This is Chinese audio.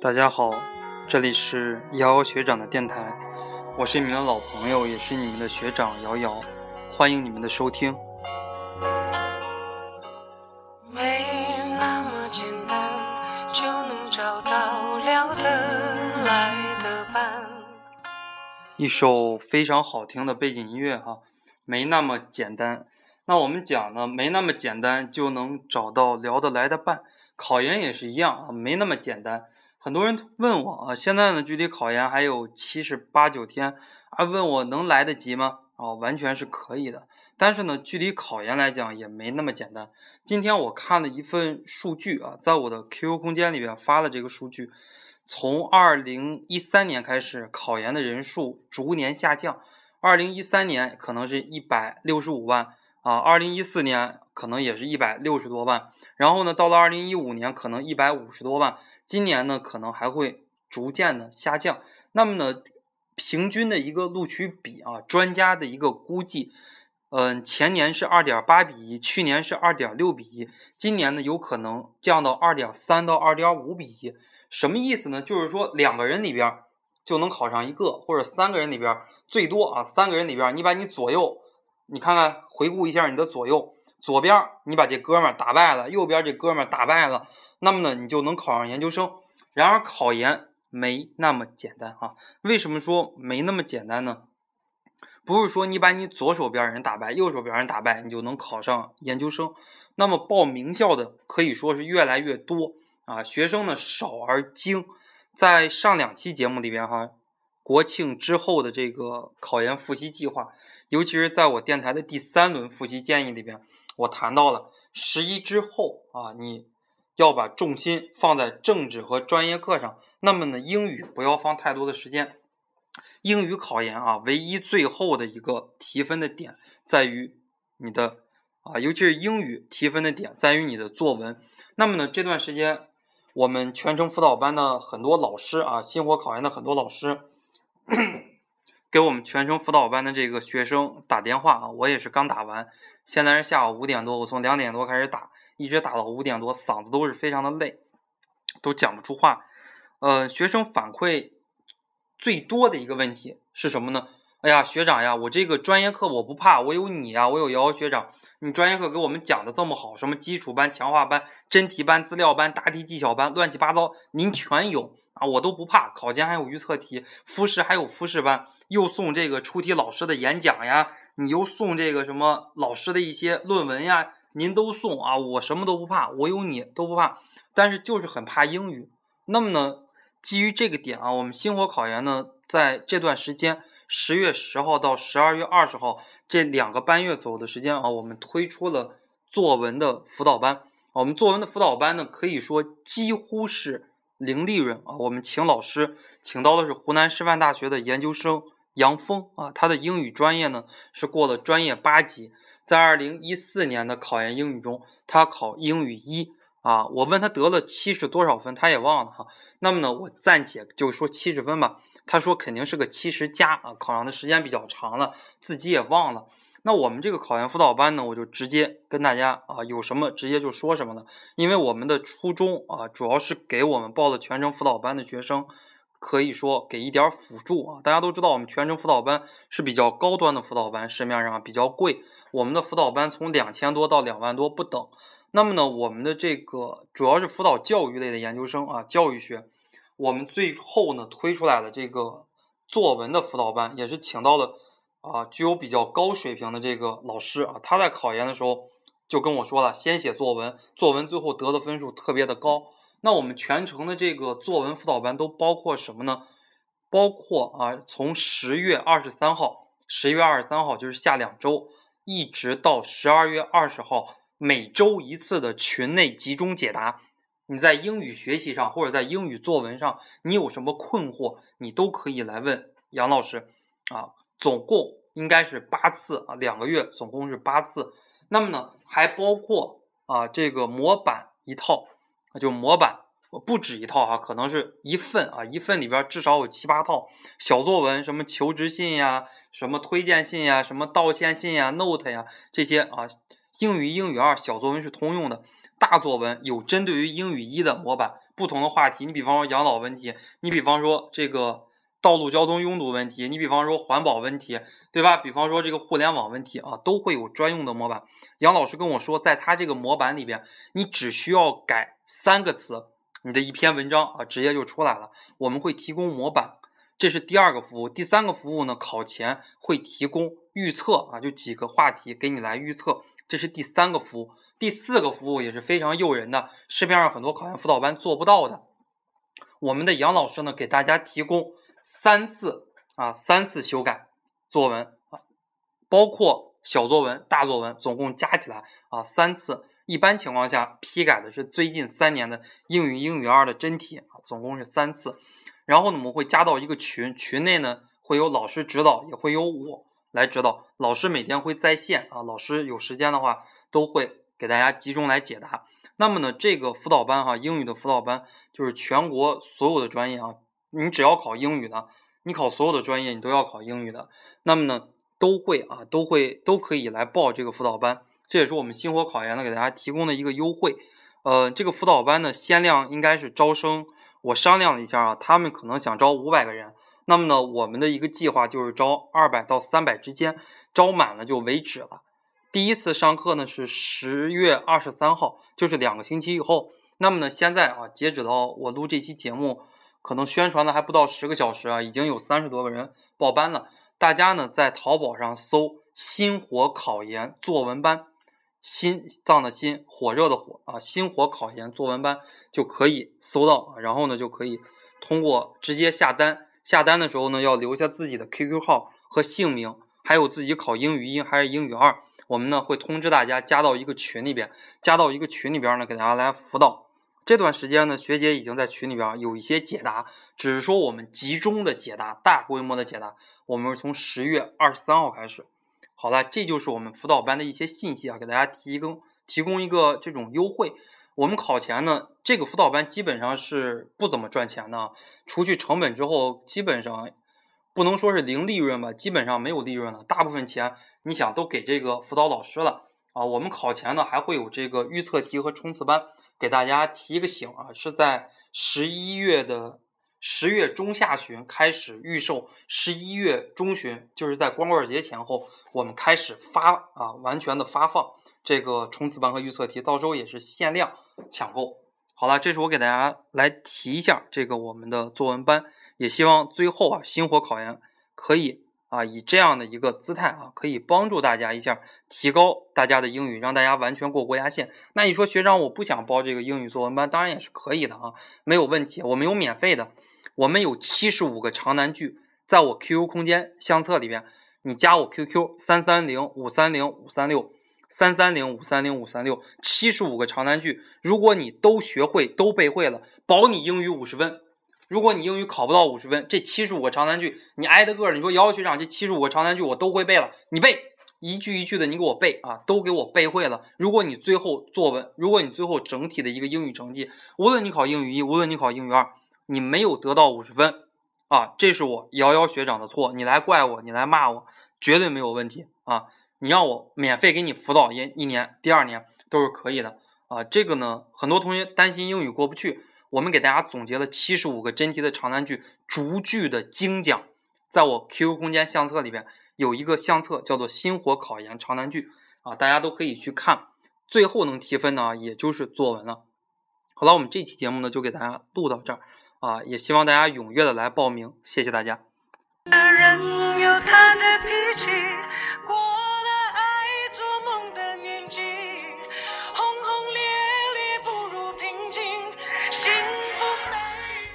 大家好，这里是瑶瑶学长的电台，我是你们的老朋友，也是你们的学长瑶瑶，欢迎你们的收听。没那么简单就能找到聊得来的伴。一首非常好听的背景音乐哈，没那么简单。那我们讲呢，没那么简单就能找到聊得来的伴。考研也是一样啊，没那么简单。很多人问我啊，现在呢距离考研还有七十八九天啊，问我能来得及吗？啊，完全是可以的。但是呢，距离考研来讲也没那么简单。今天我看了一份数据啊，在我的 QQ 空间里边发了这个数据，从二零一三年开始，考研的人数逐年下降。二零一三年可能是一百六十五万啊，二零一四年可能也是一百六十多万，然后呢，到了二零一五年可能一百五十多万。今年呢，可能还会逐渐的下降。那么呢，平均的一个录取比啊，专家的一个估计，嗯，前年是二点八比一，去年是二点六比一，今年呢有可能降到二点三到二点五比一。什么意思呢？就是说两个人里边就能考上一个，或者三个人里边最多啊，三个人里边你把你左右，你看看回顾一下你的左右，左边你把这哥们打败了，右边这哥们打败了。那么呢，你就能考上研究生。然而考研没那么简单啊！为什么说没那么简单呢？不是说你把你左手边人打败，右手边人打败，你就能考上研究生。那么报名校的可以说是越来越多啊，学生呢少而精。在上两期节目里边哈，国庆之后的这个考研复习计划，尤其是在我电台的第三轮复习建议里边，我谈到了十一之后啊，你。要把重心放在政治和专业课上，那么呢，英语不要放太多的时间。英语考研啊，唯一最后的一个提分的点在于你的啊，尤其是英语提分的点在于你的作文。那么呢，这段时间我们全程辅导班的很多老师啊，星火考研的很多老师给我们全程辅导班的这个学生打电话啊，我也是刚打完，现在是下午五点多，我从两点多开始打。一直打到五点多，嗓子都是非常的累，都讲不出话。呃，学生反馈最多的一个问题是什么呢？哎呀，学长呀，我这个专业课我不怕，我有你呀，我有瑶瑶学长，你专业课给我们讲的这么好，什么基础班、强化班、真题班、资料班、答题技巧班，乱七八糟，您全有啊，我都不怕。考前还有预测题，复试还有复试班，又送这个出题老师的演讲呀，你又送这个什么老师的一些论文呀。您都送啊，我什么都不怕，我有你都不怕，但是就是很怕英语。那么呢，基于这个点啊，我们星火考研呢，在这段时间，十月十号到十二月二十号这两个半月左右的时间啊，我们推出了作文的辅导班。我们作文的辅导班呢，可以说几乎是零利润啊。我们请老师，请到的是湖南师范大学的研究生杨峰啊，他的英语专业呢是过了专业八级。在二零一四年的考研英语中，他考英语一啊，我问他得了七十多少分，他也忘了哈。那么呢，我暂且就说七十分吧。他说肯定是个七十加啊，考上的时间比较长了，自己也忘了。那我们这个考研辅导班呢，我就直接跟大家啊，有什么直接就说什么了。因为我们的初衷啊，主要是给我们报了全程辅导班的学生。可以说给一点辅助啊！大家都知道，我们全程辅导班是比较高端的辅导班，市面上比较贵。我们的辅导班从两千多到两万多不等。那么呢，我们的这个主要是辅导教育类的研究生啊，教育学。我们最后呢推出来的这个作文的辅导班，也是请到了啊具有比较高水平的这个老师啊。他在考研的时候就跟我说了，先写作文，作文最后得的分数特别的高。那我们全程的这个作文辅导班都包括什么呢？包括啊，从十月二十三号，十月二十三号就是下两周，一直到十二月二十号，每周一次的群内集中解答。你在英语学习上或者在英语作文上，你有什么困惑，你都可以来问杨老师啊。总共应该是八次啊，两个月总共是八次。那么呢，还包括啊这个模板一套。啊就模板不止一套哈，可能是一份啊，一份里边至少有七八套小作文，什么求职信呀，什么推荐信呀，什么道歉信呀，note 呀这些啊，英语、英语二小作文是通用的，大作文有针对于英语一的模板，不同的话题，你比方说养老问题，你比方说这个道路交通拥堵问题，你比方说环保问题，对吧？比方说这个互联网问题啊，都会有专用的模板。杨老师跟我说，在他这个模板里边，你只需要改三个词，你的一篇文章啊，直接就出来了。我们会提供模板，这是第二个服务。第三个服务呢，考前会提供预测啊，就几个话题给你来预测，这是第三个服务。第四个服务也是非常诱人的，市面上很多考研辅导班做不到的。我们的杨老师呢，给大家提供三次啊，三次修改作文啊，包括小作文、大作文，总共加起来啊三次。一般情况下，批改的是最近三年的英语、英语二的真题啊，总共是三次。然后呢，我们会加到一个群，群内呢会有老师指导，也会有我来指导。老师每天会在线啊，老师有时间的话都会。给大家集中来解答。那么呢，这个辅导班哈，英语的辅导班就是全国所有的专业啊，你只要考英语的，你考所有的专业你都要考英语的，那么呢，都会啊，都会都可以来报这个辅导班。这也是我们星火考研呢给大家提供的一个优惠。呃，这个辅导班呢，限量应该是招生，我商量了一下啊，他们可能想招五百个人。那么呢，我们的一个计划就是招二百到三百之间，招满了就为止了。第一次上课呢是十月二十三号，就是两个星期以后。那么呢，现在啊，截止到我录这期节目，可能宣传了还不到十个小时啊，已经有三十多个人报班了。大家呢在淘宝上搜“心火考研作文班”，心脏的心，火热的火啊，心火考研作文班就可以搜到。然后呢，就可以通过直接下单。下单的时候呢，要留下自己的 QQ 号和姓名，还有自己考英语一还是英语二。我们呢会通知大家加到一个群里边，加到一个群里边呢给大家来辅导。这段时间呢，学姐已经在群里边有一些解答，只是说我们集中的解答，大规模的解答，我们是从十月二十三号开始。好了，这就是我们辅导班的一些信息啊，给大家提供提供一个这种优惠。我们考前呢，这个辅导班基本上是不怎么赚钱的，除去成本之后，基本上。不能说是零利润吧，基本上没有利润了。大部分钱你想都给这个辅导老师了啊。我们考前呢还会有这个预测题和冲刺班，给大家提一个醒啊，是在十一月的十月中下旬开始预售，十一月中旬就是在光棍节前后，我们开始发啊，完全的发放这个冲刺班和预测题，到时候也是限量抢购。好了，这是我给大家来提一下这个我们的作文班。也希望最后啊，星火考研可以啊，以这样的一个姿态啊，可以帮助大家一下，提高大家的英语，让大家完全过国家线。那你说学长，我不想报这个英语作文班，当然也是可以的啊，没有问题。我们有免费的，我们有七十五个长难句，在我 QQ 空间相册里边，你加我 QQ 三三零五三零五三六三三零五三零五三六，七十五个长难句，如果你都学会都背会了，保你英语五十分。如果你英语考不到五十分，这七十五个长难句你挨着个儿，你说姚学长这七十五个长难句我都会背了，你背一句一句的，你给我背啊，都给我背会了。如果你最后作文，如果你最后整体的一个英语成绩，无论你考英语一，无论你考英语二，你没有得到五十分啊，这是我瑶瑶学长的错，你来怪我，你来骂我，绝对没有问题啊。你让我免费给你辅导一一年，第二年都是可以的啊。这个呢，很多同学担心英语过不去。我们给大家总结了七十五个真题的长难句，逐句的精讲，在我 QQ 空间相册里边有一个相册叫做“星火考研长难句”啊，大家都可以去看。最后能提分呢，也就是作文了。好了，我们这期节目呢就给大家录到这儿啊，也希望大家踊跃的来报名，谢谢大家。人有他的脾气